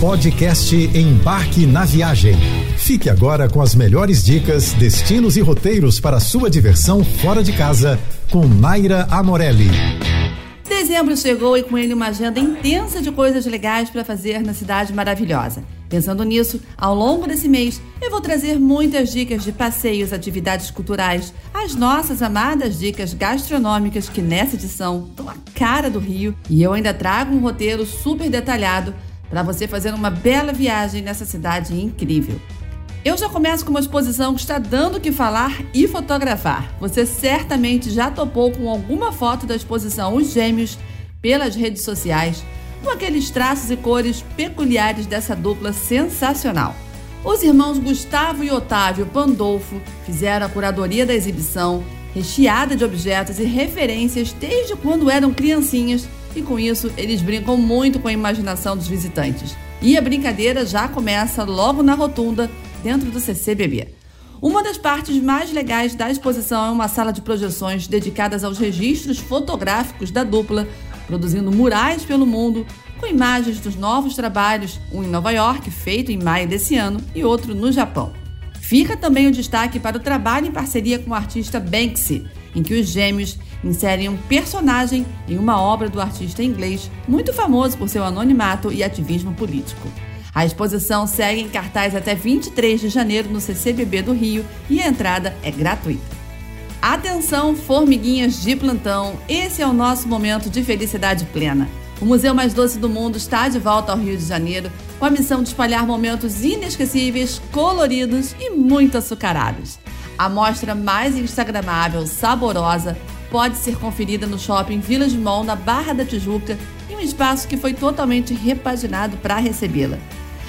Podcast Embarque na Viagem. Fique agora com as melhores dicas, destinos e roteiros para sua diversão fora de casa com Naira Amorelli. Dezembro chegou e com ele uma agenda intensa de coisas legais para fazer na cidade maravilhosa. Pensando nisso, ao longo desse mês, eu vou trazer muitas dicas de passeios, atividades culturais, as nossas amadas dicas gastronômicas que nessa edição estão a cara do Rio, e eu ainda trago um roteiro super detalhado para você fazer uma bela viagem nessa cidade incrível. Eu já começo com uma exposição que está dando o que falar e fotografar. Você certamente já topou com alguma foto da exposição Os Gêmeos pelas redes sociais, com aqueles traços e cores peculiares dessa dupla sensacional. Os irmãos Gustavo e Otávio Pandolfo fizeram a curadoria da exibição, recheada de objetos e referências desde quando eram criancinhas e com isso eles brincam muito com a imaginação dos visitantes. E a brincadeira já começa logo na rotunda, dentro do CCBB. Uma das partes mais legais da exposição é uma sala de projeções dedicadas aos registros fotográficos da dupla, produzindo murais pelo mundo com imagens dos novos trabalhos, um em Nova York, feito em maio desse ano, e outro no Japão. Fica também o destaque para o trabalho em parceria com o artista Banksy, em que os gêmeos inserem um personagem em uma obra do artista inglês muito famoso por seu anonimato e ativismo político. A exposição segue em cartaz até 23 de janeiro no CCBB do Rio e a entrada é gratuita. Atenção, formiguinhas de plantão, esse é o nosso momento de felicidade plena. O museu mais doce do mundo está de volta ao Rio de Janeiro com a missão de espalhar momentos inesquecíveis, coloridos e muito açucarados. A mostra mais instagramável, saborosa, pode ser conferida no shopping Village Mall na Barra da Tijuca, em um espaço que foi totalmente repaginado para recebê-la.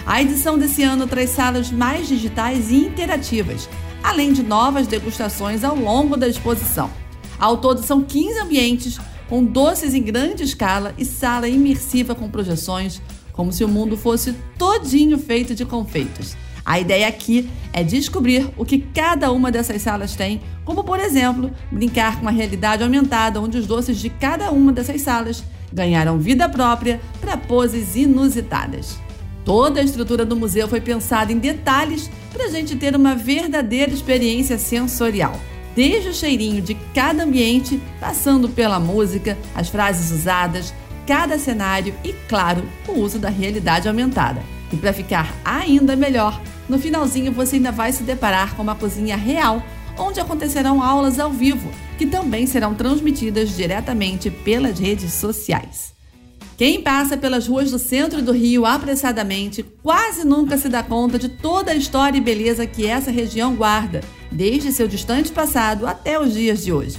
A edição desse ano traz salas mais digitais e interativas, além de novas degustações ao longo da exposição. Ao todo, são 15 ambientes com doces em grande escala e sala imersiva com projeções, como se o mundo fosse todinho feito de confeitos. A ideia aqui é descobrir o que cada uma dessas salas tem, como por exemplo, brincar com a realidade aumentada, onde os doces de cada uma dessas salas ganharam vida própria para poses inusitadas. Toda a estrutura do museu foi pensada em detalhes para a gente ter uma verdadeira experiência sensorial. Desde o cheirinho de cada ambiente, passando pela música, as frases usadas, cada cenário e, claro, o uso da realidade aumentada. E para ficar ainda melhor, no finalzinho você ainda vai se deparar com uma cozinha real, onde acontecerão aulas ao vivo, que também serão transmitidas diretamente pelas redes sociais. Quem passa pelas ruas do centro do Rio apressadamente quase nunca se dá conta de toda a história e beleza que essa região guarda, desde seu distante passado até os dias de hoje.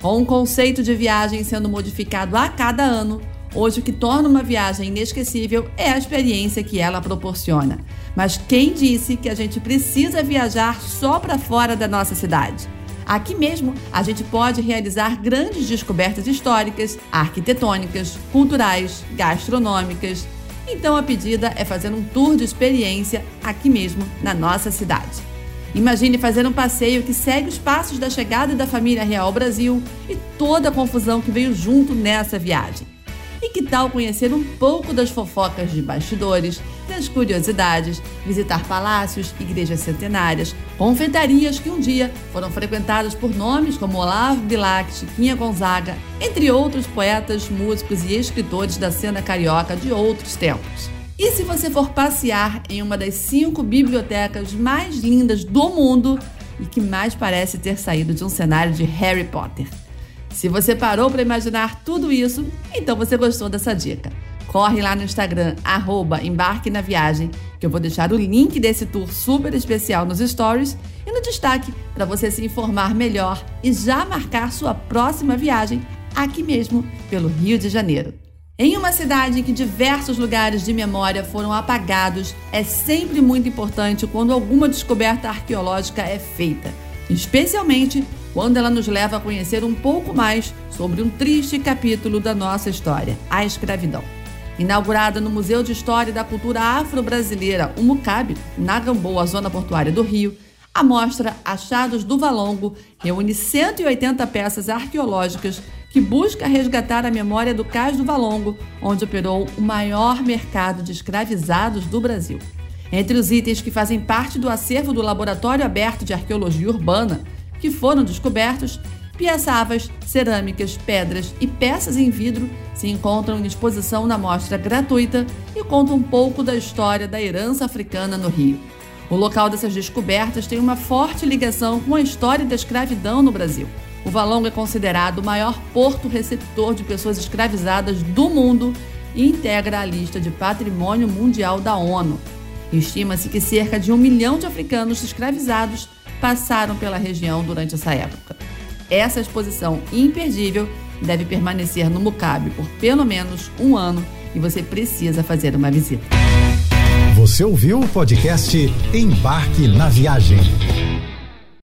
Com o conceito de viagem sendo modificado a cada ano, Hoje, o que torna uma viagem inesquecível é a experiência que ela proporciona. Mas quem disse que a gente precisa viajar só para fora da nossa cidade? Aqui mesmo, a gente pode realizar grandes descobertas históricas, arquitetônicas, culturais, gastronômicas. Então, a pedida é fazer um tour de experiência aqui mesmo, na nossa cidade. Imagine fazer um passeio que segue os passos da chegada da família real ao Brasil e toda a confusão que veio junto nessa viagem. E que tal conhecer um pouco das fofocas de bastidores, das curiosidades, visitar palácios, igrejas centenárias, confeitarias que um dia foram frequentadas por nomes como Olavo Bilac, Chiquinha Gonzaga, entre outros poetas, músicos e escritores da cena carioca de outros tempos. E se você for passear em uma das cinco bibliotecas mais lindas do mundo e que mais parece ter saído de um cenário de Harry Potter? Se você parou para imaginar tudo isso, então você gostou dessa dica. Corre lá no Instagram, arroba Embarque na Viagem, que eu vou deixar o link desse tour super especial nos stories e no destaque para você se informar melhor e já marcar sua próxima viagem aqui mesmo, pelo Rio de Janeiro. Em uma cidade em que diversos lugares de memória foram apagados, é sempre muito importante quando alguma descoberta arqueológica é feita, especialmente quando ela nos leva a conhecer um pouco mais sobre um triste capítulo da nossa história, a escravidão. Inaugurada no Museu de História da Cultura Afro-Brasileira, o MUCAB, na Gamboa, zona portuária do Rio, a mostra Achados do Valongo reúne 180 peças arqueológicas que que busca resgatar a memória do Cais do Valongo, onde operou o maior mercado de escravizados do Brasil. Entre os itens que fazem parte do acervo do Laboratório Aberto de Arqueologia Urbana, que foram descobertos, piaçavas, cerâmicas, pedras e peças em vidro se encontram em exposição na mostra gratuita e contam um pouco da história da herança africana no Rio. O local dessas descobertas tem uma forte ligação com a história da escravidão no Brasil. O Valongo é considerado o maior porto receptor de pessoas escravizadas do mundo e integra a lista de Patrimônio Mundial da ONU. Estima-se que cerca de um milhão de africanos escravizados passaram pela região durante essa época. Essa exposição imperdível deve permanecer no Mucabe por pelo menos um ano e você precisa fazer uma visita. Você ouviu o podcast Embarque na Viagem.